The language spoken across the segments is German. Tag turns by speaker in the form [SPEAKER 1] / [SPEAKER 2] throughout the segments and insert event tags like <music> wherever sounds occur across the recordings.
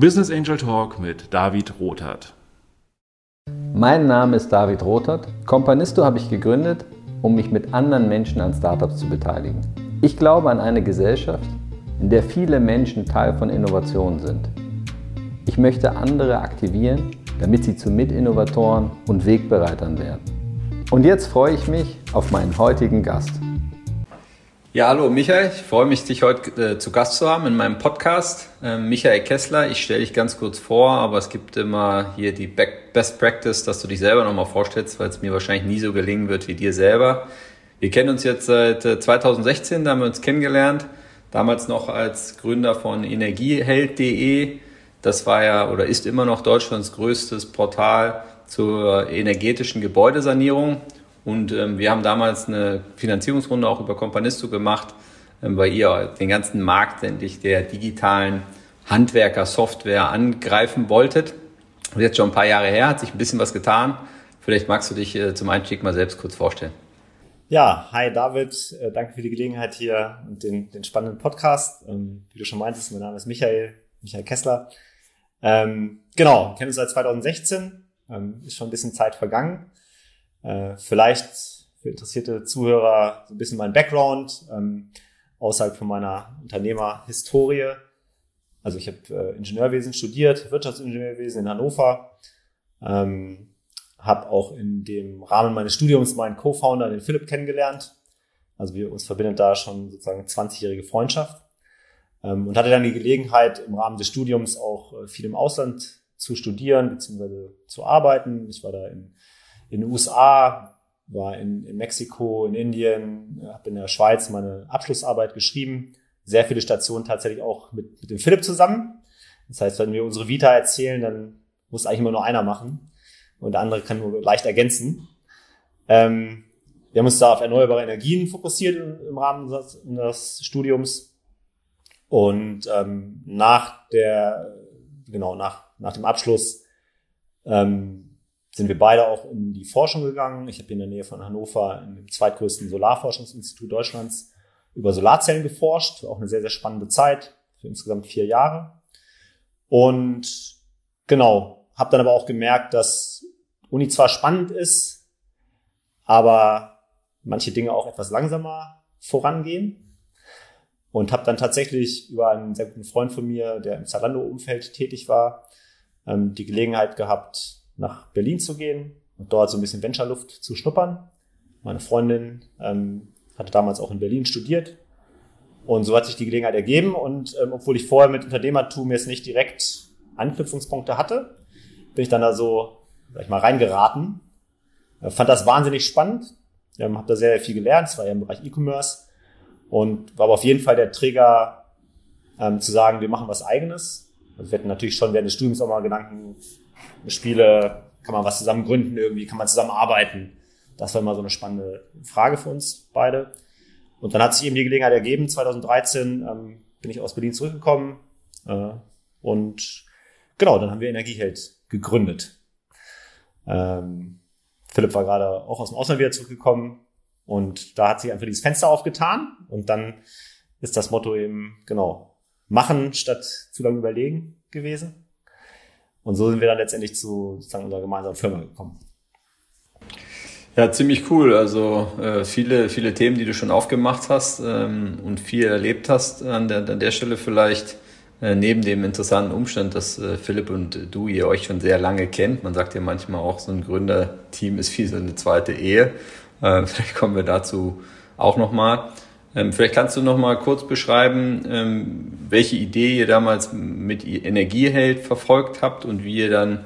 [SPEAKER 1] Business Angel Talk mit David Rothart.
[SPEAKER 2] Mein Name ist David Rothart. Companisto habe ich gegründet, um mich mit anderen Menschen an Startups zu beteiligen. Ich glaube an eine Gesellschaft, in der viele Menschen Teil von Innovationen sind. Ich möchte andere aktivieren, damit sie zu Mitinnovatoren und Wegbereitern werden. Und jetzt freue ich mich auf meinen heutigen Gast.
[SPEAKER 3] Ja, hallo Michael, ich freue mich, dich heute äh, zu Gast zu haben in meinem Podcast. Ähm, Michael Kessler, ich stelle dich ganz kurz vor, aber es gibt immer hier die Best Practice, dass du dich selber nochmal vorstellst, weil es mir wahrscheinlich nie so gelingen wird wie dir selber. Wir kennen uns jetzt seit 2016, äh, da haben wir uns kennengelernt, damals noch als Gründer von energieheld.de. Das war ja oder ist immer noch Deutschlands größtes Portal zur energetischen Gebäudesanierung. Und ähm, wir haben damals eine Finanzierungsrunde auch über Companisto gemacht, ähm, weil ihr den ganzen Markt endlich der digitalen Handwerker-Software angreifen wolltet. Und jetzt schon ein paar Jahre her, hat sich ein bisschen was getan. Vielleicht magst du dich äh, zum Einstieg mal selbst kurz vorstellen.
[SPEAKER 4] Ja, hi David, äh, danke für die Gelegenheit hier und den, den spannenden Podcast. Ähm, wie du schon meintest, mein Name ist Michael, Michael Kessler. Ähm, genau, kennen uns seit 2016, ähm, ist schon ein bisschen Zeit vergangen. Äh, vielleicht für interessierte Zuhörer so ein bisschen mein Background ähm, außerhalb von meiner Unternehmerhistorie. Also ich habe äh, Ingenieurwesen studiert, Wirtschaftsingenieurwesen in Hannover. Ähm, habe auch in dem Rahmen meines Studiums meinen Co-Founder, den Philipp, kennengelernt. Also wir uns verbindet da schon sozusagen 20-jährige Freundschaft. Ähm, und hatte dann die Gelegenheit, im Rahmen des Studiums auch äh, viel im Ausland zu studieren bzw. zu arbeiten. Ich war da in in den USA, war in, in Mexiko, in Indien, habe in der Schweiz meine Abschlussarbeit geschrieben. Sehr viele Stationen tatsächlich auch mit, mit dem Philipp zusammen. Das heißt, wenn wir unsere Vita erzählen, dann muss eigentlich immer nur einer machen und der andere kann nur leicht ergänzen. Ähm, wir haben uns da auf erneuerbare Energien fokussiert im, im Rahmen des, des, Studiums. Und ähm, nach der, genau, nach, nach dem Abschluss ähm, sind wir beide auch in die Forschung gegangen. Ich habe in der Nähe von Hannover dem zweitgrößten Solarforschungsinstitut Deutschlands über Solarzellen geforscht. Auch eine sehr, sehr spannende Zeit für insgesamt vier Jahre. Und genau, habe dann aber auch gemerkt, dass Uni zwar spannend ist, aber manche Dinge auch etwas langsamer vorangehen. Und habe dann tatsächlich über einen sehr guten Freund von mir, der im Zalando-Umfeld tätig war, ähm, die Gelegenheit gehabt, nach Berlin zu gehen und dort so ein bisschen Venture-Luft zu schnuppern. Meine Freundin ähm, hatte damals auch in Berlin studiert und so hat sich die Gelegenheit ergeben und ähm, obwohl ich vorher mit Unternehmertum jetzt nicht direkt Anknüpfungspunkte hatte, bin ich dann da so, sag ich mal, reingeraten. Äh, fand das wahnsinnig spannend, ähm, habe da sehr, viel gelernt, es war ja im Bereich E-Commerce und war aber auf jeden Fall der Träger ähm, zu sagen, wir machen was eigenes. Also wir hatten natürlich schon während des Studiums auch mal Gedanken, Spiele, kann man was zusammen gründen irgendwie, kann man zusammen arbeiten? Das war immer so eine spannende Frage für uns beide. Und dann hat sich eben die Gelegenheit ergeben, 2013 ähm, bin ich aus Berlin zurückgekommen äh, und genau, dann haben wir Energieheld gegründet. Ähm, Philipp war gerade auch aus dem Ausland wieder zurückgekommen und da hat sich einfach dieses Fenster aufgetan und dann ist das Motto eben, genau, machen statt zu lange überlegen gewesen. Und so sind wir dann letztendlich zu sozusagen unserer gemeinsamen Firma gekommen.
[SPEAKER 3] Ja, ziemlich cool. Also äh, viele, viele Themen, die du schon aufgemacht hast ähm, und viel erlebt hast an der, an der Stelle vielleicht. Äh, neben dem interessanten Umstand, dass äh, Philipp und du ihr euch schon sehr lange kennt. Man sagt ja manchmal auch, so ein Gründerteam ist wie so eine zweite Ehe. Äh, <laughs> vielleicht kommen wir dazu auch nochmal. Ähm, vielleicht kannst du noch mal kurz beschreiben, ähm, welche Idee ihr damals mit Energieheld verfolgt habt und wie ihr dann,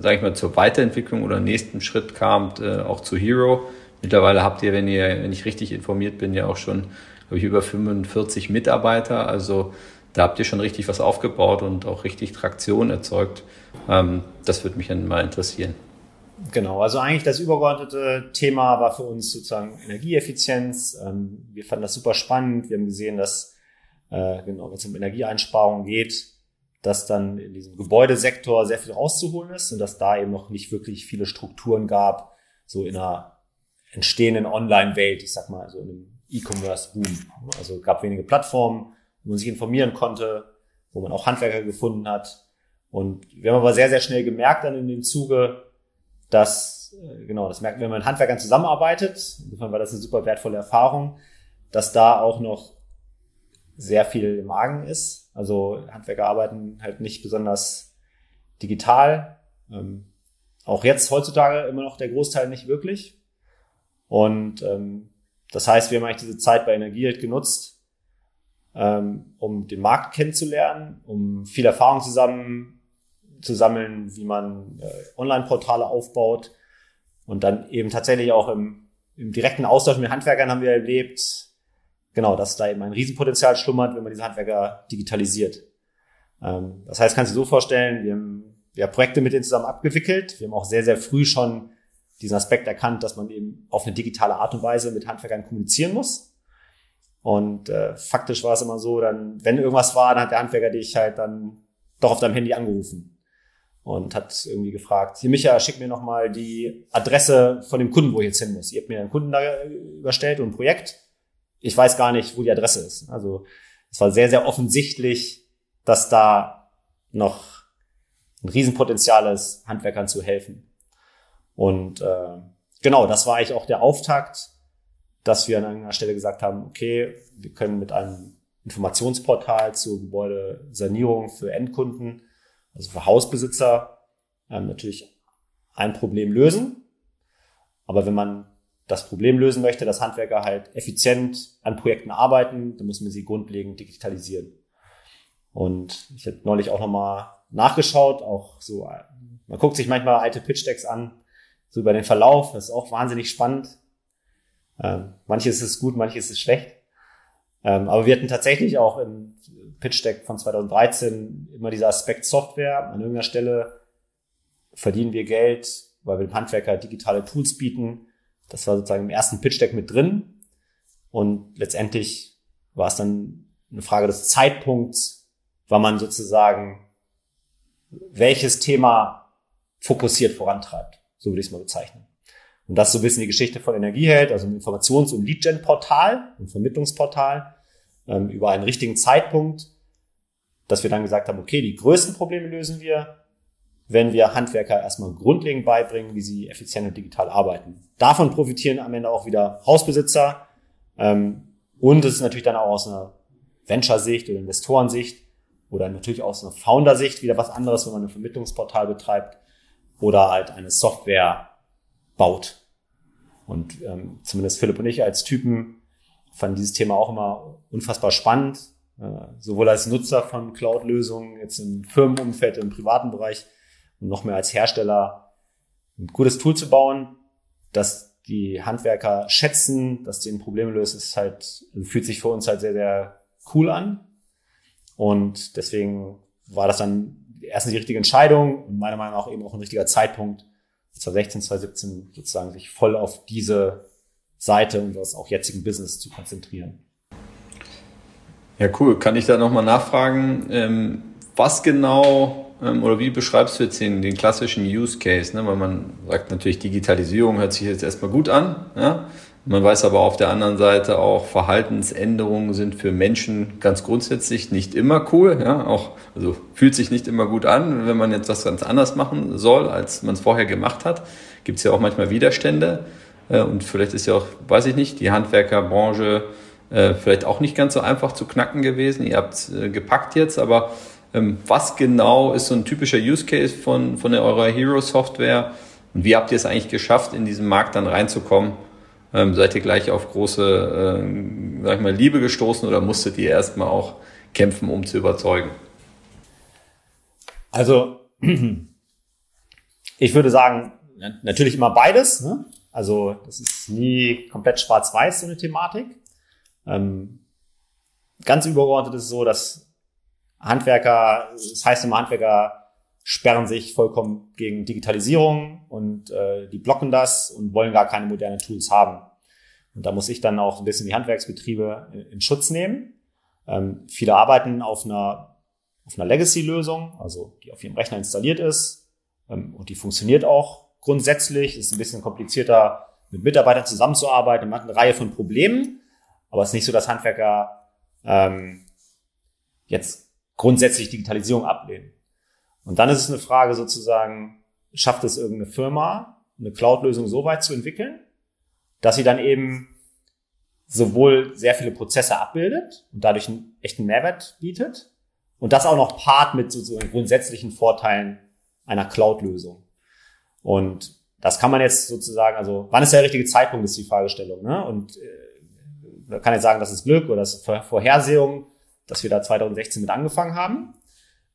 [SPEAKER 3] sage ich mal, zur Weiterentwicklung oder nächsten Schritt kamt, äh, auch zu Hero. Mittlerweile habt ihr, wenn ihr, wenn ich richtig informiert bin, ja auch schon, glaube ich, über 45 Mitarbeiter. Also da habt ihr schon richtig was aufgebaut und auch richtig Traktion erzeugt. Ähm, das würde mich dann mal interessieren.
[SPEAKER 4] Genau, also eigentlich das übergeordnete Thema war für uns sozusagen Energieeffizienz. Ähm, wir fanden das super spannend. Wir haben gesehen, dass, äh, genau, wenn es um Energieeinsparungen geht, dass dann in diesem Gebäudesektor sehr viel rauszuholen ist und dass da eben noch nicht wirklich viele Strukturen gab, so in einer entstehenden Online-Welt, ich sag mal, so in einem E-Commerce-Boom. Also gab wenige Plattformen, wo man sich informieren konnte. wo man auch Handwerker gefunden hat. Und wir haben aber sehr, sehr schnell gemerkt dann in dem Zuge, dass, äh, genau, das merken wir, wenn man mit Handwerkern zusammenarbeitet, insofern war das eine super wertvolle Erfahrung, dass da auch noch sehr viel im Argen ist. Also Handwerker arbeiten halt nicht besonders digital. Ähm, auch jetzt heutzutage immer noch der Großteil nicht wirklich. Und ähm, das heißt, wir haben eigentlich diese Zeit bei Energieheld genutzt, ähm, um den Markt kennenzulernen, um viel Erfahrung zusammen zu sammeln, wie man äh, Online-Portale aufbaut und dann eben tatsächlich auch im, im direkten Austausch mit Handwerkern haben wir erlebt, genau, dass da eben ein Riesenpotenzial schlummert, wenn man diese Handwerker digitalisiert. Ähm, das heißt, kannst du dir so vorstellen, wir haben, wir haben Projekte mit denen zusammen abgewickelt. Wir haben auch sehr, sehr früh schon diesen Aspekt erkannt, dass man eben auf eine digitale Art und Weise mit Handwerkern kommunizieren muss. Und äh, faktisch war es immer so, dann, wenn irgendwas war, dann hat der Handwerker dich halt dann doch auf deinem Handy angerufen und hat irgendwie gefragt, hier Micha, schick mir nochmal die Adresse von dem Kunden, wo ich jetzt hin muss. Ihr habt mir einen Kunden da überstellt und ein Projekt. Ich weiß gar nicht, wo die Adresse ist. Also es war sehr, sehr offensichtlich, dass da noch ein Riesenpotenzial ist, Handwerkern zu helfen. Und äh, genau, das war eigentlich auch der Auftakt, dass wir an einer Stelle gesagt haben, okay, wir können mit einem Informationsportal zur Gebäudesanierung für Endkunden, also für Hausbesitzer, ähm, natürlich ein Problem lösen. Aber wenn man das Problem lösen möchte, dass Handwerker halt effizient an Projekten arbeiten, dann muss man sie grundlegend digitalisieren. Und ich habe neulich auch nochmal nachgeschaut, auch so, man guckt sich manchmal alte Pitch-Decks an, so über den Verlauf. Das ist auch wahnsinnig spannend. Ähm, manches ist gut, manches ist schlecht. Ähm, aber wir hatten tatsächlich auch im Pitch Deck von 2013 immer dieser Aspekt Software. An irgendeiner Stelle verdienen wir Geld, weil wir dem Handwerker digitale Tools bieten. Das war sozusagen im ersten Pitch Deck mit drin. Und letztendlich war es dann eine Frage des Zeitpunkts, wann man sozusagen welches Thema fokussiert vorantreibt. So würde ich es mal bezeichnen. Und das ist so ein bisschen die Geschichte von Energieheld, also ein Informations- und Lead-Gen-Portal, ein Vermittlungsportal, ähm, über einen richtigen Zeitpunkt, dass wir dann gesagt haben, okay, die größten Probleme lösen wir, wenn wir Handwerker erstmal grundlegend beibringen, wie sie effizient und digital arbeiten. Davon profitieren am Ende auch wieder Hausbesitzer. Ähm, und es ist natürlich dann auch aus einer Venture-Sicht oder Investorensicht oder natürlich aus einer Founder-Sicht wieder was anderes, wenn man ein Vermittlungsportal betreibt oder halt eine Software baut. Und ähm, zumindest Philipp und ich als Typen fanden dieses Thema auch immer unfassbar spannend, äh, sowohl als Nutzer von Cloud-Lösungen, jetzt im Firmenumfeld, im privaten Bereich und noch mehr als Hersteller ein gutes Tool zu bauen, das die Handwerker schätzen, dass denen Probleme löst, ist halt, fühlt sich für uns halt sehr, sehr cool an. Und deswegen war das dann erstens die richtige Entscheidung und meiner Meinung nach eben auch ein richtiger Zeitpunkt, 2016, 2017 sozusagen sich voll auf diese Seite und das auch jetzigen Business zu konzentrieren.
[SPEAKER 3] Ja, cool. Kann ich da nochmal nachfragen, ähm, was genau ähm, oder wie beschreibst du jetzt den, den klassischen Use Case? Ne? Weil man sagt natürlich, Digitalisierung hört sich jetzt erstmal gut an. Ja? Man weiß aber auf der anderen Seite auch, Verhaltensänderungen sind für Menschen ganz grundsätzlich nicht immer cool. Ja, auch, also fühlt sich nicht immer gut an, wenn man jetzt was ganz anders machen soll, als man es vorher gemacht hat. Gibt es ja auch manchmal Widerstände. Äh, und vielleicht ist ja auch, weiß ich nicht, die Handwerkerbranche äh, vielleicht auch nicht ganz so einfach zu knacken gewesen. Ihr habt äh, gepackt jetzt, aber ähm, was genau ist so ein typischer Use Case von, von eurer Hero Software? Und wie habt ihr es eigentlich geschafft, in diesen Markt dann reinzukommen? Ähm, seid ihr gleich auf große, äh, sag ich mal, Liebe gestoßen oder musstet ihr erstmal auch kämpfen, um zu überzeugen?
[SPEAKER 4] Also, <clears throat> ich würde sagen, natürlich immer beides. Ne? Also, das ist nie komplett schwarz-weiß, so eine Thematik. Ähm, ganz übergeordnet ist es so, dass Handwerker, das heißt immer Handwerker sperren sich vollkommen gegen Digitalisierung und äh, die blocken das und wollen gar keine modernen Tools haben. Und da muss ich dann auch ein bisschen die Handwerksbetriebe in, in Schutz nehmen. Ähm, viele arbeiten auf einer, auf einer Legacy-Lösung, also die auf ihrem Rechner installiert ist ähm, und die funktioniert auch grundsätzlich. Ist ein bisschen komplizierter, mit Mitarbeitern zusammenzuarbeiten. Man hat eine Reihe von Problemen, aber es ist nicht so, dass Handwerker ähm, jetzt grundsätzlich Digitalisierung ablehnen. Und dann ist es eine Frage sozusagen, schafft es irgendeine Firma, eine Cloud-Lösung so weit zu entwickeln, dass sie dann eben sowohl sehr viele Prozesse abbildet und dadurch einen echten Mehrwert bietet und das auch noch part mit sozusagen grundsätzlichen Vorteilen einer Cloud-Lösung. Und das kann man jetzt sozusagen, also wann ist der richtige Zeitpunkt, ist die Fragestellung. Ne? Und äh, man kann jetzt sagen, das ist Glück oder das ist Vorhersehung, dass wir da 2016 mit angefangen haben.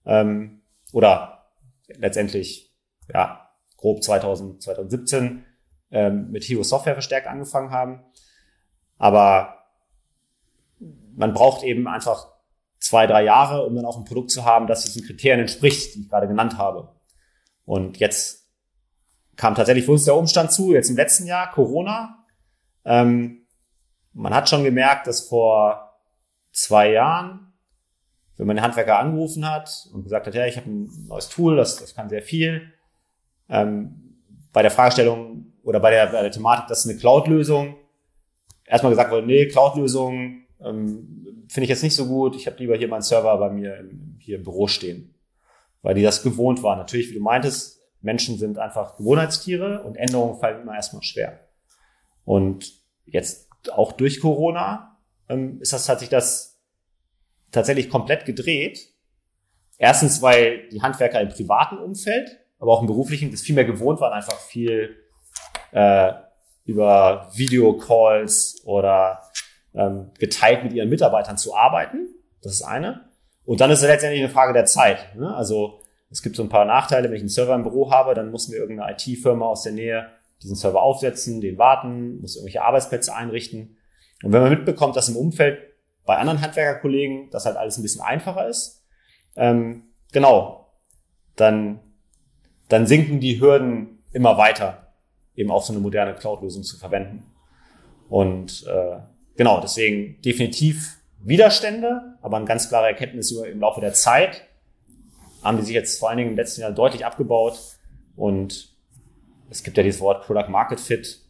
[SPEAKER 4] Ähm, oder letztendlich, ja, grob 2000, 2017 ähm, mit Hero Software verstärkt angefangen haben. Aber man braucht eben einfach zwei, drei Jahre, um dann auch ein Produkt zu haben, das diesen Kriterien entspricht, die ich gerade genannt habe. Und jetzt kam tatsächlich für uns der Umstand zu, jetzt im letzten Jahr, Corona. Ähm, man hat schon gemerkt, dass vor zwei Jahren, wenn man den Handwerker angerufen hat und gesagt hat, ja, ich habe ein neues Tool, das, das kann sehr viel, ähm, bei der Fragestellung oder bei der, bei der Thematik, das ist eine Cloud-Lösung, erstmal gesagt wurde, nee, Cloud-Lösung ähm, finde ich jetzt nicht so gut. Ich habe lieber hier meinen Server bei mir im, hier im Büro stehen, weil die das gewohnt waren. Natürlich, wie du meintest, Menschen sind einfach Gewohnheitstiere und Änderungen fallen immer erstmal schwer. Und jetzt auch durch Corona ähm, ist das, hat sich das tatsächlich komplett gedreht. Erstens, weil die Handwerker im privaten Umfeld, aber auch im beruflichen, das viel mehr gewohnt waren, einfach viel äh, über Videocalls oder ähm, geteilt mit ihren Mitarbeitern zu arbeiten. Das ist eine. Und dann ist es letztendlich eine Frage der Zeit. Ne? Also es gibt so ein paar Nachteile, wenn ich einen Server im Büro habe, dann muss mir irgendeine IT-Firma aus der Nähe diesen Server aufsetzen, den warten, muss irgendwelche Arbeitsplätze einrichten. Und wenn man mitbekommt, dass im Umfeld bei anderen Handwerkerkollegen das halt alles ein bisschen einfacher ist, ähm, genau, dann, dann sinken die Hürden immer weiter eben auch so eine moderne Cloud-Lösung zu verwenden. Und äh, genau, deswegen definitiv Widerstände, aber eine ganz klare Erkenntnis über, im Laufe der Zeit haben die sich jetzt vor allen Dingen im letzten Jahr deutlich abgebaut. Und es gibt ja dieses Wort Product Market Fit.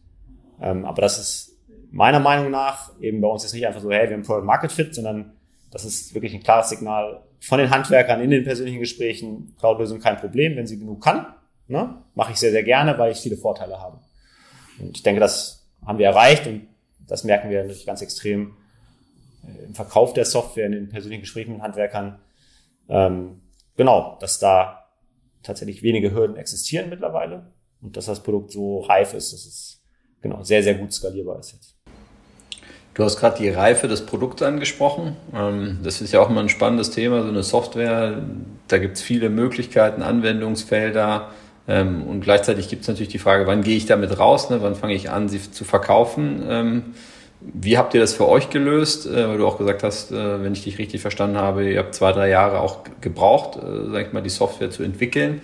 [SPEAKER 4] Ähm, aber das ist meiner Meinung nach eben bei uns ist nicht einfach so, hey, wir haben Product Market Fit, sondern das ist wirklich ein klares Signal von den Handwerkern in den persönlichen Gesprächen. Cloud-Lösung kein Problem, wenn sie genug kann. Ne? Mache ich sehr, sehr gerne, weil ich viele Vorteile habe. Und ich denke, das haben wir erreicht und das merken wir natürlich ganz extrem äh, im Verkauf der Software, in den persönlichen Gesprächen mit Handwerkern. Ähm, genau, dass da tatsächlich wenige Hürden existieren mittlerweile und dass das Produkt so reif ist, dass es genau sehr, sehr gut skalierbar ist jetzt.
[SPEAKER 3] Du hast gerade die Reife des Produkts angesprochen. Ähm, das ist ja auch immer ein spannendes Thema, so eine Software. Da gibt es viele Möglichkeiten, Anwendungsfelder. Ähm, und gleichzeitig gibt es natürlich die Frage, wann gehe ich damit raus, ne? wann fange ich an, sie zu verkaufen. Wie habt ihr das für euch gelöst? Äh, weil du auch gesagt hast, äh, wenn ich dich richtig verstanden habe, ihr habt zwei, drei Jahre auch gebraucht, äh, sag ich mal, die Software zu entwickeln.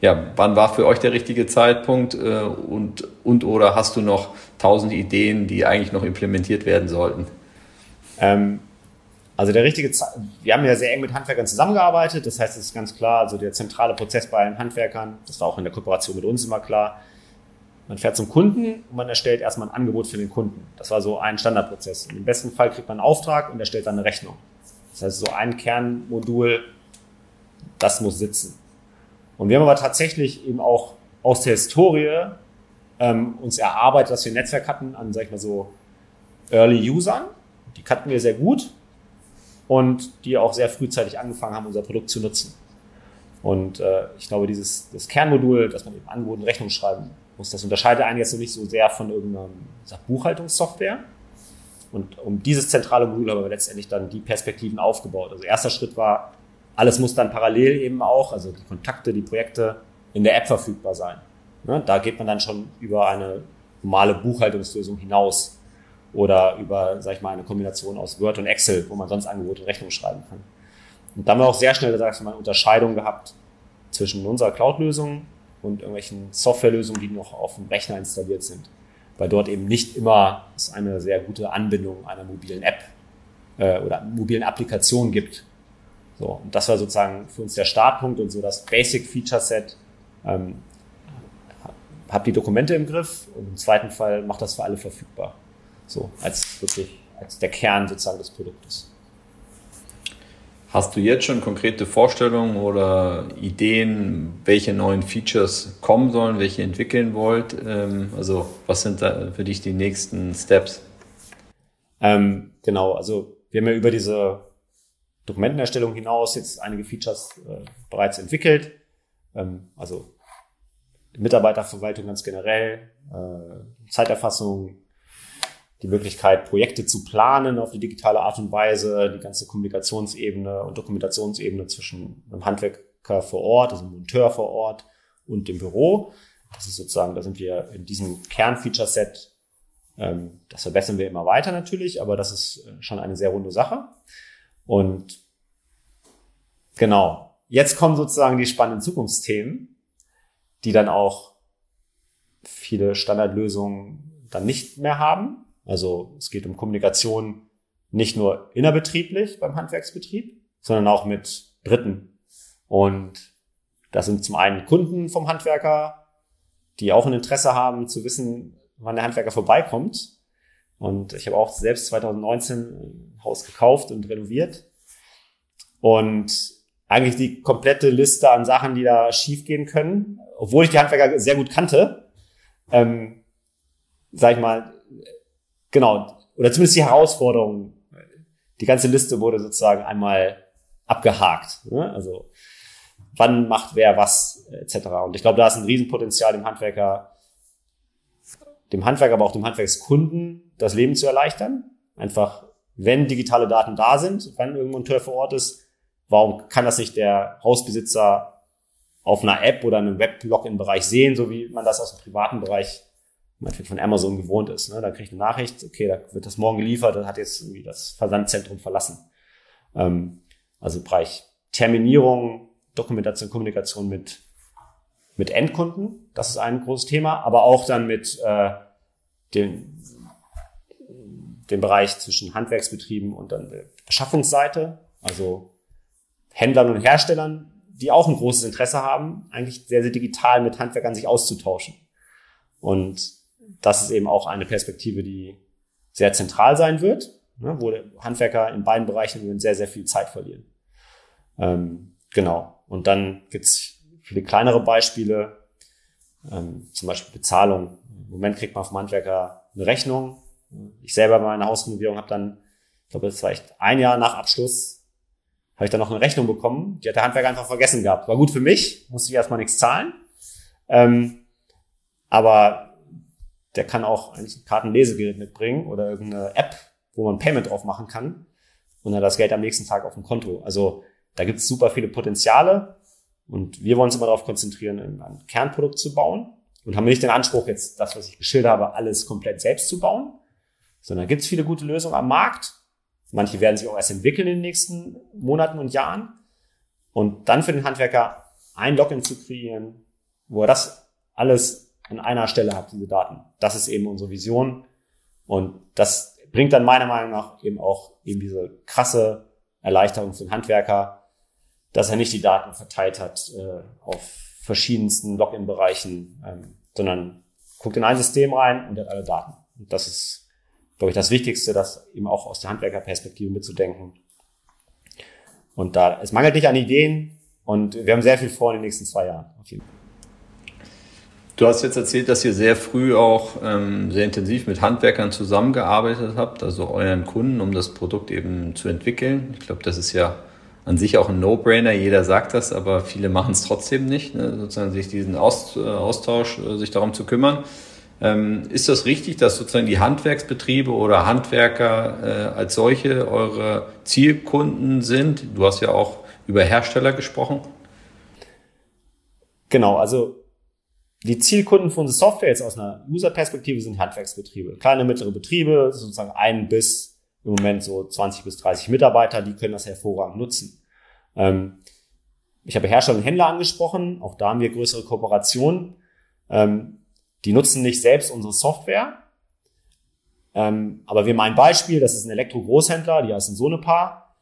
[SPEAKER 3] Ja, wann war für euch der richtige Zeitpunkt und, und oder hast du noch tausend Ideen, die eigentlich noch implementiert werden sollten?
[SPEAKER 4] Ähm, also der richtige, wir haben ja sehr eng mit Handwerkern zusammengearbeitet. Das heißt, es ist ganz klar, also der zentrale Prozess bei allen Handwerkern, das war auch in der Kooperation mit uns immer klar. Man fährt zum Kunden und man erstellt erstmal ein Angebot für den Kunden. Das war so ein Standardprozess. Und Im besten Fall kriegt man einen Auftrag und erstellt dann eine Rechnung. Das heißt, so ein Kernmodul, das muss sitzen. Und wir haben aber tatsächlich eben auch aus der Historie ähm, uns erarbeitet, dass wir ein Netzwerk hatten an, sag ich mal so, Early Usern. Die kannten wir sehr gut und die auch sehr frühzeitig angefangen haben, unser Produkt zu nutzen. Und äh, ich glaube, dieses das Kernmodul, das man eben Angebot und Rechnung schreiben muss, das unterscheidet einen jetzt so nicht so sehr von irgendeiner Buchhaltungssoftware. Und um dieses zentrale Modul haben wir letztendlich dann die Perspektiven aufgebaut. Also erster Schritt war, alles muss dann parallel eben auch, also die Kontakte, die Projekte in der App verfügbar sein. Ne? Da geht man dann schon über eine normale Buchhaltungslösung hinaus oder über, sag ich mal, eine Kombination aus Word und Excel, wo man sonst Angebote und Rechnung schreiben kann. Und da haben wir auch sehr schnell, sag ich mal, eine Unterscheidung gehabt zwischen unserer Cloud-Lösung und irgendwelchen Softwarelösungen, die noch auf dem Rechner installiert sind. Weil dort eben nicht immer es eine sehr gute Anbindung einer mobilen App äh, oder mobilen Applikation gibt. So, und das war sozusagen für uns der Startpunkt und so das Basic Feature Set. Ähm, hab die Dokumente im Griff und im zweiten Fall macht das für alle verfügbar. So, als wirklich, als der Kern sozusagen des Produktes.
[SPEAKER 3] Hast du jetzt schon konkrete Vorstellungen oder Ideen, welche neuen Features kommen sollen, welche entwickeln wollt? Ähm, also was sind da für dich die nächsten Steps?
[SPEAKER 4] Ähm, genau, also wir haben ja über diese Dokumentenerstellung hinaus jetzt einige Features äh, bereits entwickelt. Ähm, also Mitarbeiterverwaltung ganz generell, äh, Zeiterfassung, die Möglichkeit, Projekte zu planen auf die digitale Art und Weise, die ganze Kommunikationsebene und Dokumentationsebene zwischen einem Handwerker vor Ort, also einem Monteur vor Ort und dem Büro. Das ist sozusagen, da sind wir in diesem Kernfeature-Set. Ähm, das verbessern wir immer weiter natürlich, aber das ist äh, schon eine sehr runde Sache. Und genau, jetzt kommen sozusagen die spannenden Zukunftsthemen, die dann auch viele Standardlösungen dann nicht mehr haben. Also es geht um Kommunikation nicht nur innerbetrieblich beim Handwerksbetrieb, sondern auch mit Dritten. Und das sind zum einen Kunden vom Handwerker, die auch ein Interesse haben zu wissen, wann der Handwerker vorbeikommt. Und ich habe auch selbst 2019 ein Haus gekauft und renoviert. Und eigentlich die komplette Liste an Sachen, die da schiefgehen können, obwohl ich die Handwerker sehr gut kannte, ähm, sag ich mal, genau, oder zumindest die Herausforderungen. Die ganze Liste wurde sozusagen einmal abgehakt. Ne? Also wann macht wer was, etc. Und ich glaube, da ist ein Riesenpotenzial dem Handwerker, dem Handwerker, aber auch dem Handwerkskunden das Leben zu erleichtern. Einfach, wenn digitale Daten da sind, wenn irgendwo ein Tür vor Ort ist, warum kann das nicht der Hausbesitzer auf einer App oder einem Web-Login-Bereich sehen, so wie man das aus dem privaten Bereich meinetwegen von Amazon gewohnt ist. Ne? Da kriege ich eine Nachricht, okay, da wird das morgen geliefert, dann hat jetzt irgendwie das Versandzentrum verlassen. Ähm, also Bereich Terminierung, Dokumentation, Kommunikation mit, mit Endkunden, das ist ein großes Thema, aber auch dann mit äh, dem, dem Bereich zwischen Handwerksbetrieben und dann Beschaffungsseite, also Händlern und Herstellern, die auch ein großes Interesse haben, eigentlich sehr, sehr digital mit Handwerkern sich auszutauschen. Und das ist eben auch eine Perspektive, die sehr zentral sein wird, ne, wo Handwerker in beiden Bereichen sehr, sehr viel Zeit verlieren. Ähm, genau. Und dann gibt's viele kleinere Beispiele, ähm, zum Beispiel Bezahlung. Im Moment kriegt man vom Handwerker eine Rechnung. Ich selber bei meiner Hausrenovierung habe dann, ich glaube, das war echt ein Jahr nach Abschluss, habe ich dann noch eine Rechnung bekommen. Die hat der Handwerker einfach vergessen gehabt. War gut für mich, musste ich erstmal nichts zahlen. Ähm, aber der kann auch ein Kartenlesegerät mitbringen oder irgendeine App, wo man Payment drauf machen kann und dann das Geld am nächsten Tag auf dem Konto. Also da gibt es super viele Potenziale und wir wollen uns immer darauf konzentrieren, ein Kernprodukt zu bauen und haben nicht den Anspruch, jetzt das, was ich geschildert habe, alles komplett selbst zu bauen, sondern gibt es viele gute Lösungen am Markt. Manche werden sich auch erst entwickeln in den nächsten Monaten und Jahren. Und dann für den Handwerker ein Login zu kreieren, wo er das alles an einer Stelle habt, diese Daten. Das ist eben unsere Vision. Und das bringt dann meiner Meinung nach eben auch eben diese krasse Erleichterung für den Handwerker, dass er nicht die Daten verteilt hat äh, auf verschiedensten Login-Bereichen, ähm, sondern guckt in ein System rein und hat alle Daten. Und das ist, glaube ich, das Wichtigste, das eben auch aus der Handwerkerperspektive mitzudenken. Und da, es mangelt nicht an Ideen und wir haben sehr viel vor in den nächsten zwei Jahren. Auf jeden Fall.
[SPEAKER 3] Du hast jetzt erzählt, dass ihr sehr früh auch ähm, sehr intensiv mit Handwerkern zusammengearbeitet habt, also euren Kunden, um das Produkt eben zu entwickeln. Ich glaube, das ist ja an sich auch ein No-Brainer. Jeder sagt das, aber viele machen es trotzdem nicht, ne? sozusagen sich diesen Aus, äh, Austausch, äh, sich darum zu kümmern. Ähm, ist das richtig, dass sozusagen die Handwerksbetriebe oder Handwerker äh, als solche eure Zielkunden sind? Du hast ja auch über Hersteller gesprochen.
[SPEAKER 4] Genau, also die Zielkunden für unsere Software jetzt aus einer User-Perspektive sind Handwerksbetriebe. Kleine, mittlere Betriebe, sozusagen ein bis im Moment so 20 bis 30 Mitarbeiter, die können das hervorragend nutzen. Ähm, ich habe Hersteller und Händler angesprochen, auch da haben wir größere Kooperationen. Ähm, die nutzen nicht selbst unsere Software, ähm, aber wir ein Beispiel, das ist ein Elektro-Großhändler, die heißen Sonepar.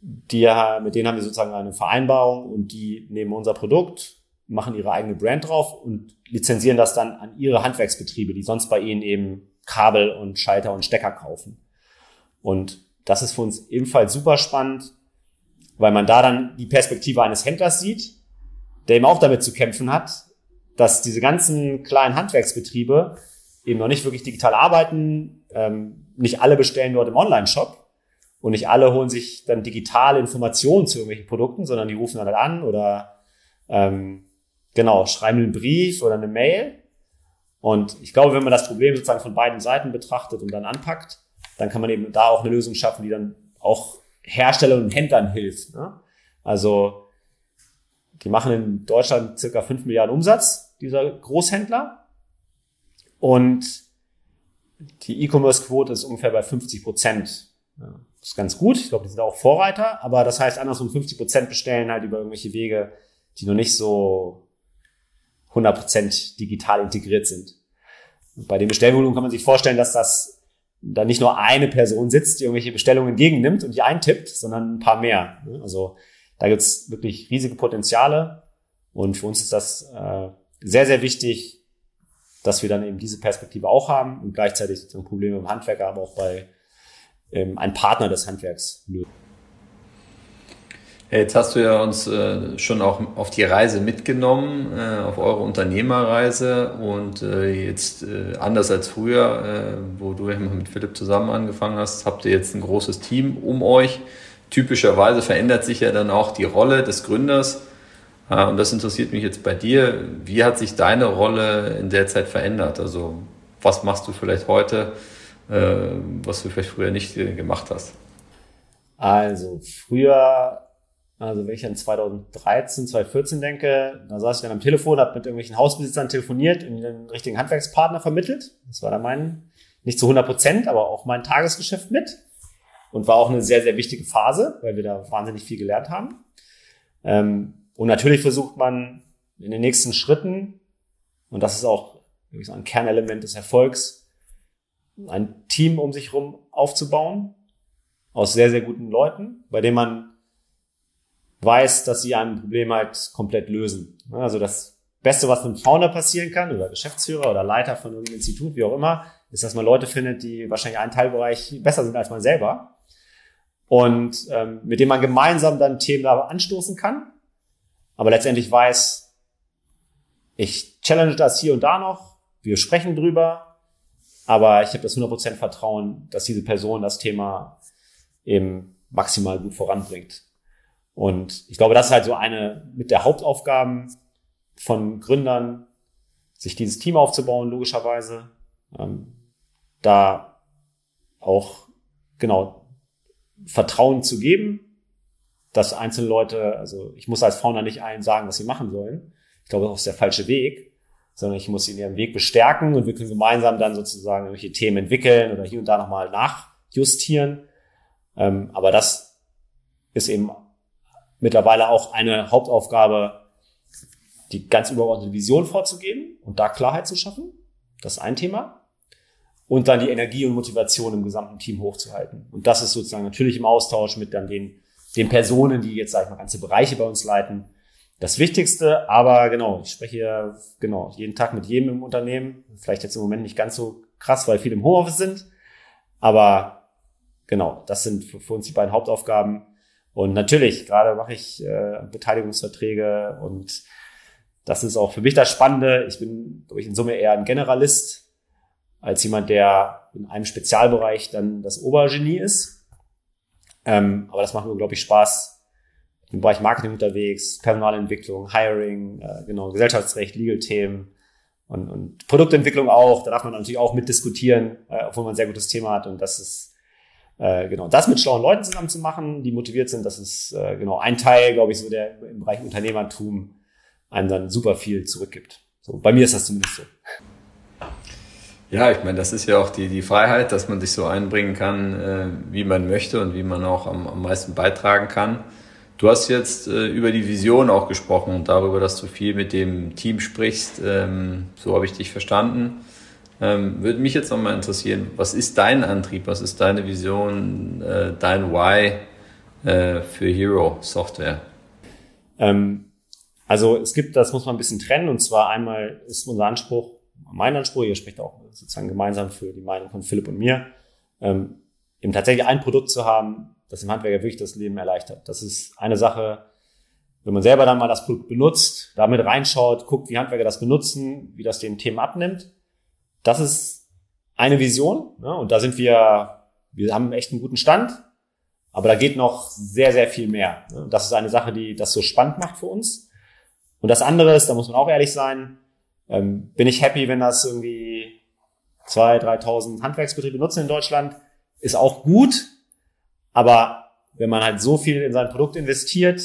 [SPEAKER 4] Die, mit denen haben wir sozusagen eine Vereinbarung und die nehmen unser Produkt, machen ihre eigene Brand drauf und lizenzieren das dann an ihre Handwerksbetriebe, die sonst bei ihnen eben Kabel und Schalter und Stecker kaufen. Und das ist für uns ebenfalls super spannend, weil man da dann die Perspektive eines Händlers sieht, der eben auch damit zu kämpfen hat, dass diese ganzen kleinen Handwerksbetriebe eben noch nicht wirklich digital arbeiten, ähm, nicht alle bestellen dort im Online-Shop und nicht alle holen sich dann digitale Informationen zu irgendwelchen Produkten, sondern die rufen dann halt an oder ähm, genau, schreiben einen Brief oder eine Mail. Und ich glaube, wenn man das Problem sozusagen von beiden Seiten betrachtet und dann anpackt, dann kann man eben da auch eine Lösung schaffen, die dann auch Herstellern und Händlern hilft. Ne? Also die machen in Deutschland circa 5 Milliarden Umsatz, dieser Großhändler. Und die E-Commerce-Quote ist ungefähr bei 50 Prozent. Ja, das ist ganz gut. Ich glaube, die sind auch Vorreiter. Aber das heißt, andersrum 50 Prozent bestellen halt über irgendwelche Wege, die noch nicht so 100 Prozent digital integriert sind. Bei den Bestellvolumen kann man sich vorstellen, dass das da nicht nur eine Person sitzt, die irgendwelche Bestellungen entgegennimmt und die eintippt, sondern ein paar mehr. Also da gibt's wirklich riesige Potenziale. Und für uns ist das äh, sehr, sehr wichtig, dass wir dann eben diese Perspektive auch haben und gleichzeitig Probleme im Handwerker, aber auch bei ähm, einem Partner des Handwerks lösen.
[SPEAKER 3] Jetzt hast du ja uns äh, schon auch auf die Reise mitgenommen, äh, auf eure Unternehmerreise und äh, jetzt äh, anders als früher, äh, wo du immer mit Philipp zusammen angefangen hast, habt ihr jetzt ein großes Team um euch. Typischerweise verändert sich ja dann auch die Rolle des Gründers äh, und das interessiert mich jetzt bei dir. Wie hat sich deine Rolle in der Zeit verändert? Also was machst du vielleicht heute, was du vielleicht früher nicht gemacht hast?
[SPEAKER 4] Also früher also wenn ich an 2013, 2014 denke, da saß ich dann am Telefon, habe mit irgendwelchen Hausbesitzern telefoniert und den richtigen Handwerkspartner vermittelt. Das war dann mein, nicht zu 100 Prozent, aber auch mein Tagesgeschäft mit. Und war auch eine sehr, sehr wichtige Phase, weil wir da wahnsinnig viel gelernt haben. Ähm, und natürlich versucht man in den nächsten Schritten, und das ist auch sagen, ein Kernelement des Erfolgs, ein Team um sich herum aufzubauen aus sehr, sehr guten Leuten, bei dem man weiß, dass sie ein Problem halt komplett lösen. Also das Beste, was einem Founder passieren kann oder Geschäftsführer oder Leiter von irgendeinem Institut, wie auch immer, ist, dass man Leute findet, die wahrscheinlich einen Teilbereich besser sind als man selber und ähm, mit dem man gemeinsam dann Themen da anstoßen kann, aber letztendlich weiß, ich challenge das hier und da noch, wir sprechen drüber, aber ich habe das 100% Vertrauen, dass diese Person das Thema eben maximal gut voranbringt. Und ich glaube, das ist halt so eine mit der Hauptaufgaben von Gründern, sich dieses Team aufzubauen, logischerweise. Ähm, da auch, genau, Vertrauen zu geben, dass einzelne Leute, also ich muss als Founder nicht allen sagen, was sie machen sollen. Ich glaube, das ist der falsche Weg, sondern ich muss ihnen ihren Weg bestärken und wir können gemeinsam dann sozusagen irgendwelche Themen entwickeln oder hier und da nochmal nachjustieren. Ähm, aber das ist eben mittlerweile auch eine Hauptaufgabe, die ganz übergeordnete Vision vorzugeben und da Klarheit zu schaffen. Das ist ein Thema. Und dann die Energie und Motivation im gesamten Team hochzuhalten. Und das ist sozusagen natürlich im Austausch mit dann den, den Personen, die jetzt, sag ich mal, ganze Bereiche bei uns leiten. Das Wichtigste, aber genau, ich spreche hier, genau, jeden Tag mit jedem im Unternehmen. Vielleicht jetzt im Moment nicht ganz so krass, weil viele im Homeoffice sind. Aber genau, das sind für, für uns die beiden Hauptaufgaben. Und natürlich, gerade mache ich äh, Beteiligungsverträge und das ist auch für mich das Spannende. Ich bin, glaube ich, in Summe eher ein Generalist als jemand, der in einem Spezialbereich dann das Obergenie ist. Ähm, aber das macht mir, glaube ich, Spaß. Im Bereich Marketing unterwegs, Personalentwicklung, Hiring, äh, genau, Gesellschaftsrecht, Legal-Themen und, und Produktentwicklung auch. Da darf man natürlich auch mitdiskutieren, äh, obwohl man ein sehr gutes Thema hat. Und das ist äh, genau, das mit schlauen Leuten zusammen zu machen, die motiviert sind, das ist äh, genau ein Teil, glaube ich, so der im Bereich Unternehmertum einem dann super viel zurückgibt. So, bei mir ist das zumindest so.
[SPEAKER 3] Ja, ich meine, das ist ja auch die, die Freiheit, dass man sich so einbringen kann, äh, wie man möchte und wie man auch am, am meisten beitragen kann. Du hast jetzt äh, über die Vision auch gesprochen und darüber, dass du viel mit dem Team sprichst. Ähm, so habe ich dich verstanden. Ähm, würde mich jetzt nochmal interessieren, was ist dein Antrieb, was ist deine Vision, äh, dein Why äh, für Hero Software?
[SPEAKER 4] Ähm, also es gibt, das muss man ein bisschen trennen, und zwar einmal ist unser Anspruch, mein Anspruch, ihr spricht auch sozusagen gemeinsam für die Meinung von Philipp und mir, ähm, eben tatsächlich ein Produkt zu haben, das dem Handwerker wirklich das Leben erleichtert. Das ist eine Sache, wenn man selber dann mal das Produkt benutzt, damit reinschaut, guckt, wie Handwerker das benutzen, wie das den Themen abnimmt. Das ist eine Vision. Ne? Und da sind wir, wir haben echt einen guten Stand. Aber da geht noch sehr, sehr viel mehr. Ne? Das ist eine Sache, die das so spannend macht für uns. Und das andere ist, da muss man auch ehrlich sein, ähm, bin ich happy, wenn das irgendwie 2.000, 3.000 Handwerksbetriebe nutzen in Deutschland, ist auch gut. Aber wenn man halt so viel in sein Produkt investiert,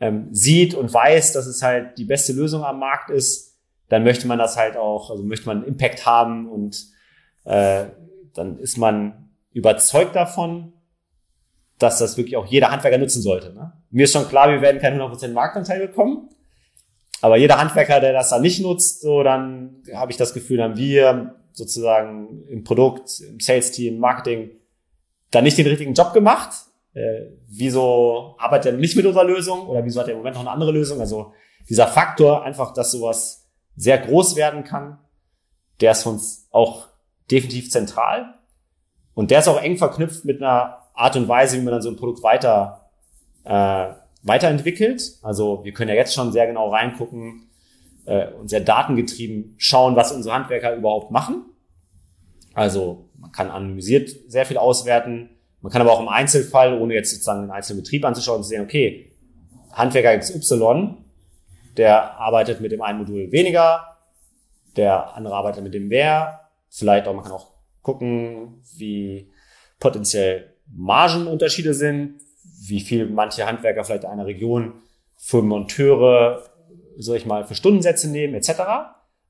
[SPEAKER 4] ähm, sieht und weiß, dass es halt die beste Lösung am Markt ist, dann möchte man das halt auch, also möchte man einen Impact haben und äh, dann ist man überzeugt davon, dass das wirklich auch jeder Handwerker nutzen sollte. Ne? Mir ist schon klar, wir werden keinen 100% Marktanteil bekommen, aber jeder Handwerker, der das dann nicht nutzt, so dann habe ich das Gefühl, dann wir sozusagen im Produkt, im Sales-Team, Marketing, da nicht den richtigen Job gemacht. Äh, wieso arbeitet er nicht mit unserer Lösung oder wieso hat er im Moment noch eine andere Lösung? Also dieser Faktor, einfach, dass sowas sehr groß werden kann, der ist für uns auch definitiv zentral. Und der ist auch eng verknüpft mit einer Art und Weise, wie man dann so ein Produkt weiter äh, weiterentwickelt. Also wir können ja jetzt schon sehr genau reingucken äh, und sehr datengetrieben schauen, was unsere Handwerker überhaupt machen. Also man kann anonymisiert sehr viel auswerten. Man kann aber auch im Einzelfall, ohne jetzt sozusagen den einzelnen Betrieb anzuschauen, sehen, okay, Handwerker XY, der arbeitet mit dem einen Modul weniger, der andere arbeitet mit dem mehr. Vielleicht auch, man kann auch gucken, wie potenziell Margenunterschiede sind, wie viel manche Handwerker vielleicht einer Region für Monteure, soll ich mal, für Stundensätze nehmen, etc.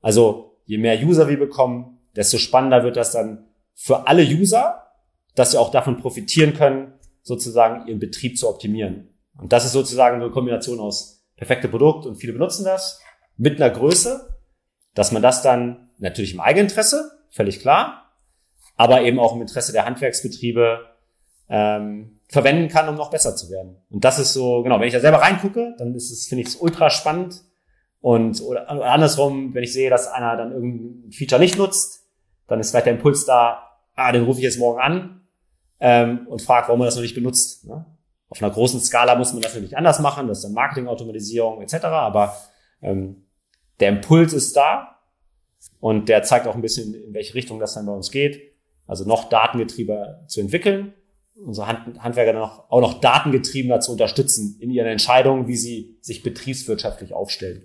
[SPEAKER 4] Also je mehr User wir bekommen, desto spannender wird das dann für alle User, dass sie auch davon profitieren können, sozusagen ihren Betrieb zu optimieren. Und das ist sozusagen eine Kombination aus perfekte Produkt und viele benutzen das mit einer Größe, dass man das dann natürlich im Eigeninteresse, völlig klar, aber eben auch im Interesse der Handwerksbetriebe ähm, verwenden kann, um noch besser zu werden. Und das ist so, genau, wenn ich da selber reingucke, dann ist es, finde ich es ultra spannend. Und oder, andersrum, wenn ich sehe, dass einer dann irgendein Feature nicht nutzt, dann ist vielleicht der Impuls da, ah, den rufe ich jetzt morgen an ähm, und frage, warum er das noch nicht benutzt. Ne? Auf einer großen Skala muss man das natürlich anders machen, das ist dann Marketingautomatisierung etc. Aber ähm, der Impuls ist da und der zeigt auch ein bisschen, in welche Richtung das dann bei uns geht. Also noch Datengetriebe zu entwickeln unsere Hand, Handwerker dann auch noch datengetriebener zu unterstützen in ihren Entscheidungen, wie sie sich betriebswirtschaftlich aufstellen.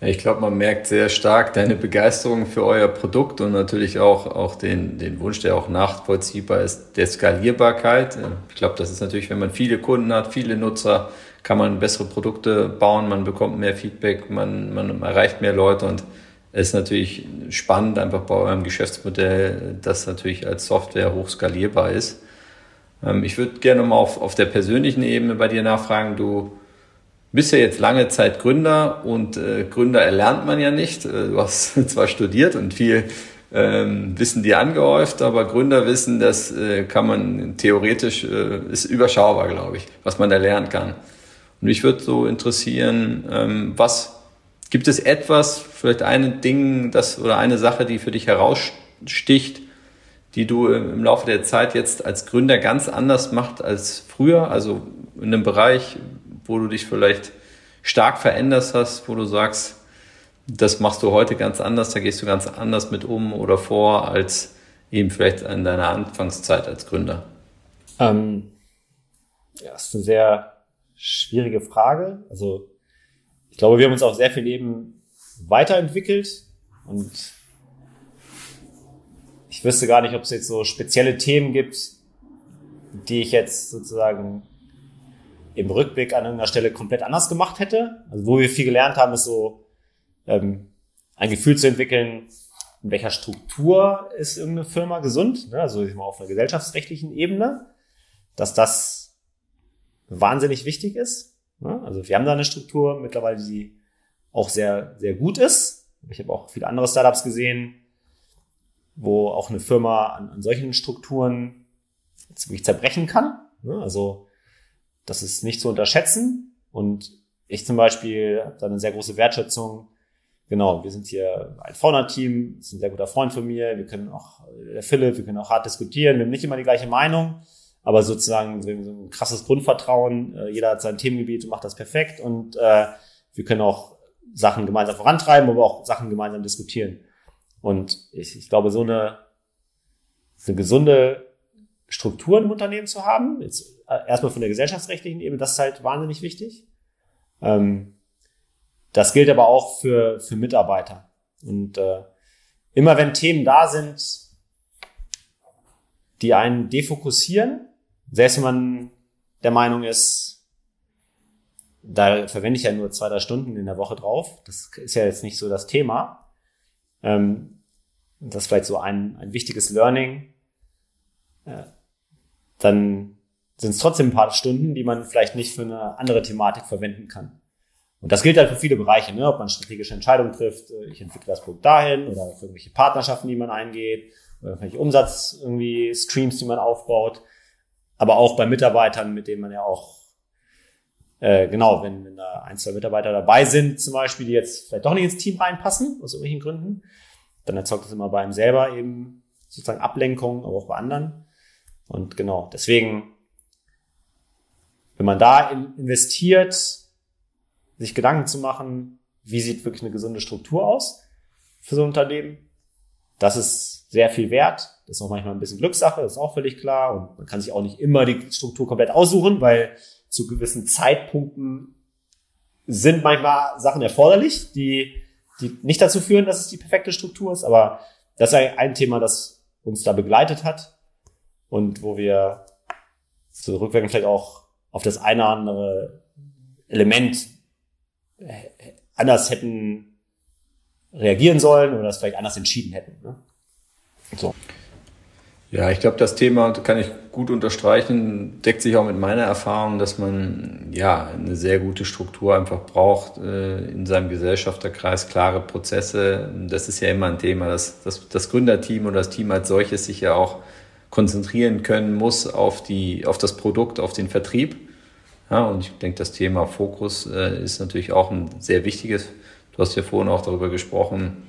[SPEAKER 3] Ich glaube, man merkt sehr stark deine Begeisterung für euer Produkt und natürlich auch, auch den, den Wunsch, der auch nachvollziehbar ist, der Skalierbarkeit. Ich glaube, das ist natürlich, wenn man viele Kunden hat, viele Nutzer, kann man bessere Produkte bauen, man bekommt mehr Feedback, man, man erreicht mehr Leute und es ist natürlich spannend einfach bei eurem Geschäftsmodell, das natürlich als Software hoch skalierbar ist. Ähm, ich würde gerne mal auf, auf der persönlichen Ebene bei dir nachfragen. Du bist ja jetzt lange Zeit Gründer und äh, Gründer erlernt man ja nicht. Äh, du hast <laughs> zwar studiert und viel ähm, Wissen dir angehäuft, aber Gründerwissen, das äh, kann man theoretisch, äh, ist überschaubar, glaube ich, was man da lernen kann. Und mich würde so interessieren, ähm, was Gibt es etwas, vielleicht ein Ding, das oder eine Sache, die für dich heraussticht, die du im Laufe der Zeit jetzt als Gründer ganz anders macht als früher? Also in einem Bereich, wo du dich vielleicht stark verändert hast, wo du sagst, das machst du heute ganz anders, da gehst du ganz anders mit um oder vor als eben vielleicht in deiner Anfangszeit als Gründer?
[SPEAKER 4] Ähm, ja, das ist eine sehr schwierige Frage. Also ich glaube, wir haben uns auch sehr viel eben weiterentwickelt und ich wüsste gar nicht, ob es jetzt so spezielle Themen gibt, die ich jetzt sozusagen im Rückblick an irgendeiner Stelle komplett anders gemacht hätte. Also wo wir viel gelernt haben, ist so ähm, ein Gefühl zu entwickeln, in welcher Struktur ist irgendeine Firma gesund, ne? also auf einer gesellschaftsrechtlichen Ebene, dass das wahnsinnig wichtig ist. Ne? Also wir haben da eine Struktur mittlerweile, die auch sehr, sehr gut ist. Ich habe auch viele andere Startups gesehen, wo auch eine Firma an, an solchen Strukturen wirklich zerbrechen kann. Ne? Also das ist nicht zu unterschätzen. Und ich zum Beispiel habe da eine sehr große Wertschätzung. Genau, wir sind hier ein Fauna-Team, ist ein sehr guter Freund von mir. Wir können auch, der Philipp, wir können auch hart diskutieren. Wir haben nicht immer die gleiche Meinung, aber sozusagen so ein krasses Grundvertrauen. Äh, jeder hat sein Themengebiet und macht das perfekt und äh, wir können auch Sachen gemeinsam vorantreiben, aber auch Sachen gemeinsam diskutieren. Und ich, ich glaube, so eine, eine gesunde Struktur im Unternehmen zu haben, jetzt äh, erstmal von der gesellschaftsrechtlichen Ebene, das ist halt wahnsinnig wichtig. Ähm, das gilt aber auch für, für Mitarbeiter. Und äh, immer wenn Themen da sind, die einen defokussieren, selbst wenn man der Meinung ist, da verwende ich ja nur zwei, drei Stunden in der Woche drauf. Das ist ja jetzt nicht so das Thema. Ähm, das ist vielleicht so ein, ein wichtiges Learning. Äh, dann sind es trotzdem ein paar Stunden, die man vielleicht nicht für eine andere Thematik verwenden kann. Und das gilt halt für viele Bereiche, ne? ob man strategische Entscheidungen trifft, äh, ich entwickle das Produkt dahin oder für irgendwelche Partnerschaften, die man eingeht, oder irgendwelche Umsatz irgendwie Streams, die man aufbaut, aber auch bei Mitarbeitern, mit denen man ja auch äh, genau, wenn, wenn da ein, zwei Mitarbeiter dabei sind, zum Beispiel, die jetzt vielleicht doch nicht ins Team reinpassen, aus irgendwelchen Gründen, dann erzeugt das immer bei einem selber eben sozusagen Ablenkung, aber auch bei anderen. Und genau, deswegen, wenn man da investiert, sich Gedanken zu machen, wie sieht wirklich eine gesunde Struktur aus für so ein Unternehmen, das ist sehr viel wert. Das ist auch manchmal ein bisschen Glückssache, das ist auch völlig klar. Und man kann sich auch nicht immer die Struktur komplett aussuchen, weil zu gewissen Zeitpunkten sind manchmal Sachen erforderlich, die, die nicht dazu führen, dass es die perfekte Struktur ist. Aber das ist ein Thema, das uns da begleitet hat und wo wir so rückwirkend vielleicht auch auf das eine oder andere Element äh, anders hätten reagieren sollen oder das vielleicht anders entschieden hätten. Ne?
[SPEAKER 3] So. Ja, ich glaube, das Thema kann ich gut unterstreichen, deckt sich auch mit meiner Erfahrung, dass man ja eine sehr gute Struktur einfach braucht äh, in seinem Gesellschafterkreis, klare Prozesse. Das ist ja immer ein Thema, dass, dass das Gründerteam oder das Team als solches sich ja auch konzentrieren können muss auf die, auf das Produkt, auf den Vertrieb. Ja, und ich denke, das Thema Fokus äh, ist natürlich auch ein sehr wichtiges. Du hast ja vorhin auch darüber gesprochen,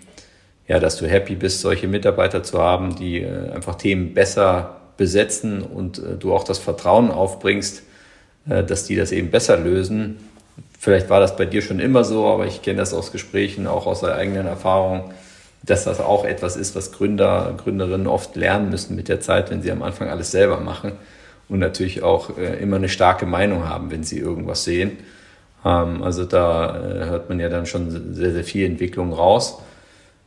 [SPEAKER 3] ja, dass du happy bist, solche Mitarbeiter zu haben, die äh, einfach Themen besser besetzen und äh, du auch das Vertrauen aufbringst, äh, dass die das eben besser lösen. Vielleicht war das bei dir schon immer so, aber ich kenne das aus Gesprächen, auch aus der eigenen Erfahrung, dass das auch etwas ist, was Gründer, Gründerinnen oft lernen müssen mit der Zeit, wenn sie am Anfang alles selber machen und natürlich auch äh, immer eine starke Meinung haben, wenn sie irgendwas sehen. Ähm, also da äh, hört man ja dann schon sehr, sehr viel Entwicklung raus.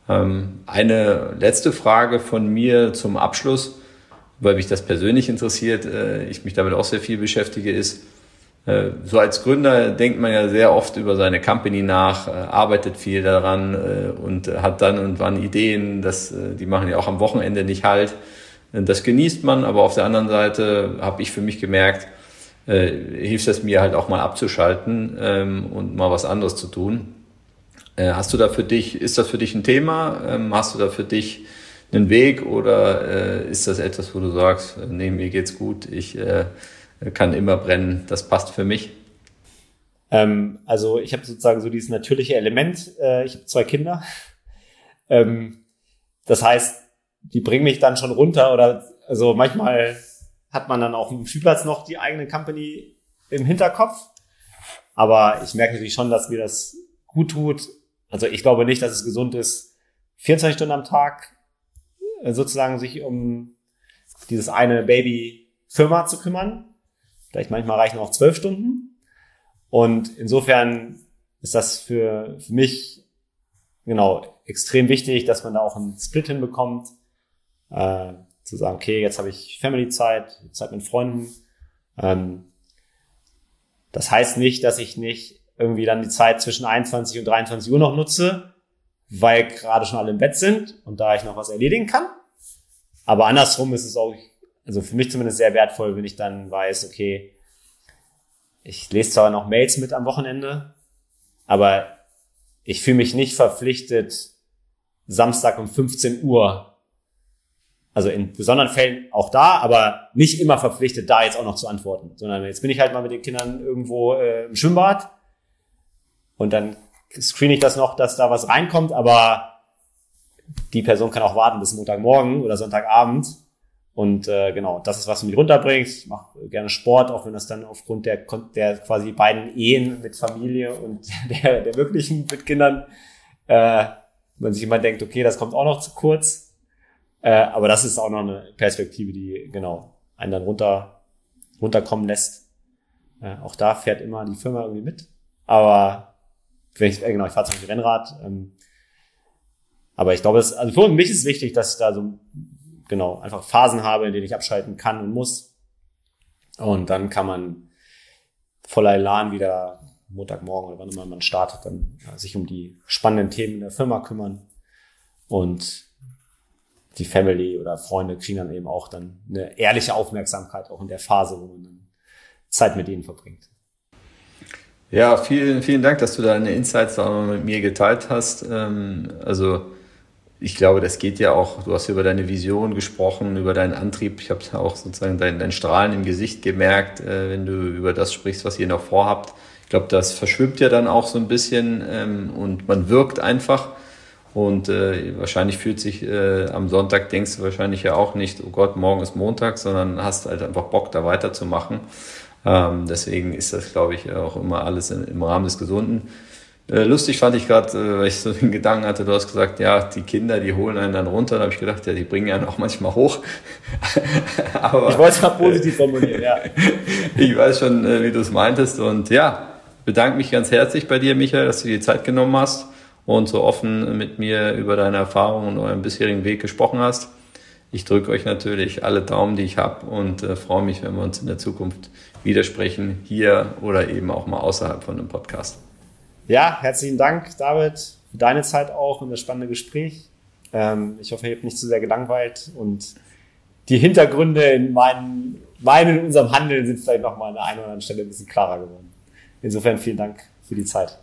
[SPEAKER 3] Ähm, eine letzte Frage von mir zum Abschluss, weil mich das persönlich interessiert, äh, ich mich damit auch sehr viel beschäftige, ist, so als Gründer denkt man ja sehr oft über seine Company nach, äh, arbeitet viel daran äh, und hat dann und wann Ideen, das, äh, die machen ja auch am Wochenende nicht halt. Das genießt man, aber auf der anderen Seite habe ich für mich gemerkt, äh, hilft es mir halt auch mal abzuschalten ähm, und mal was anderes zu tun. Äh, hast du da für dich, ist das für dich ein Thema? Ähm, hast du da für dich einen Weg oder äh, ist das etwas, wo du sagst, äh, nee, mir geht's gut, ich äh, kann immer brennen, das passt für mich?
[SPEAKER 4] Ähm, also ich habe sozusagen so dieses natürliche Element, äh, ich habe zwei Kinder. <laughs> Ähm, das heißt, die bringen mich dann schon runter oder also manchmal hat man dann auf dem Spielplatz noch die eigene Company im Hinterkopf. Aber ich merke natürlich schon, dass mir das gut tut. Also ich glaube nicht, dass es gesund ist, 24 Stunden am Tag äh, sozusagen sich um dieses eine Baby-Firma zu kümmern. Vielleicht manchmal reichen auch zwölf Stunden. Und insofern ist das für, für mich genau extrem wichtig, dass man da auch einen Split hinbekommt äh, zu sagen, okay, jetzt habe ich Family-Zeit, Zeit mit Freunden. Ähm, das heißt nicht, dass ich nicht irgendwie dann die Zeit zwischen 21 und 23 Uhr noch nutze, weil gerade schon alle im Bett sind und da ich noch was erledigen kann. Aber andersrum ist es auch, also für mich zumindest sehr wertvoll, wenn ich dann weiß, okay, ich lese zwar noch Mails mit am Wochenende, aber ich fühle mich nicht verpflichtet, Samstag um 15 Uhr also in besonderen Fällen auch da, aber nicht immer verpflichtet, da jetzt auch noch zu antworten, sondern jetzt bin ich halt mal mit den Kindern irgendwo äh, im Schwimmbad und dann screen ich das noch, dass da was reinkommt, aber die Person kann auch warten bis Montagmorgen oder Sonntagabend Und äh, genau, das ist, was mich runterbringt. Ich mache gerne Sport, auch wenn das dann aufgrund der, der quasi beiden Ehen mit Familie und <laughs> der, der wirklichen mit Kindern, äh, man sich immer denkt, okay, das kommt auch noch zu kurz. Äh, aber das ist auch noch eine Perspektive, die genau einen dann runter, runterkommen lässt. Äh, auch da fährt immer die Firma irgendwie mit. Aber wenn ich, äh, genau, ich fahre zum Beispiel Rennrad. Ähm, aber ich glaube, es, also für mich ist wichtig, dass ich da so genau einfach Phasen habe, in denen ich abschalten kann und muss. Und dann kann man voller Elan wieder Montagmorgen oder wann immer man startet, dann ja, sich um die spannenden Themen in der Firma kümmern. Und die Family oder Freunde kriegen dann eben auch dann eine ehrliche Aufmerksamkeit, auch in der Phase, wo man dann Zeit mit ihnen verbringt.
[SPEAKER 3] Ja, vielen, vielen Dank, dass du deine Insights da auch mit mir geteilt hast. Ähm, also ich glaube, das geht ja auch, du hast über deine Vision gesprochen, über deinen Antrieb. Ich habe auch sozusagen dein, dein Strahlen im Gesicht gemerkt, äh, wenn du über das sprichst, was ihr noch vorhabt. Ich glaube, das verschwimmt ja dann auch so ein bisschen ähm, und man wirkt einfach. Und äh, wahrscheinlich fühlt sich äh, am Sonntag, denkst du wahrscheinlich ja auch nicht, oh Gott, morgen ist Montag, sondern hast halt einfach Bock, da weiterzumachen. Ähm, deswegen ist das, glaube ich, auch immer alles im Rahmen des Gesunden. Äh, lustig fand ich gerade, äh, weil ich so den Gedanken hatte, du hast gesagt, ja, die Kinder, die holen einen dann runter. Da habe ich gedacht, ja, die bringen einen auch manchmal hoch. <laughs>
[SPEAKER 4] Aber, ich wollte es mal positiv formulieren, ja. <laughs>
[SPEAKER 3] ich weiß schon, äh, wie du es meintest. Und ja, bedanke mich ganz herzlich bei dir, Michael, dass du dir die Zeit genommen hast und so offen mit mir über deine Erfahrungen und euren bisherigen Weg gesprochen hast. Ich drücke euch natürlich alle Daumen, die ich habe und äh, freue mich, wenn wir uns in der Zukunft widersprechen, hier oder eben auch mal außerhalb von einem Podcast.
[SPEAKER 4] Ja, herzlichen Dank, David, für deine Zeit auch und das spannende Gespräch. Ähm, ich hoffe, ihr habt nicht zu sehr gelangweilt und die Hintergründe in meinen, meinen in unserem Handeln sind vielleicht nochmal an der einen oder anderen Stelle ein bisschen klarer geworden. Insofern vielen Dank für die Zeit.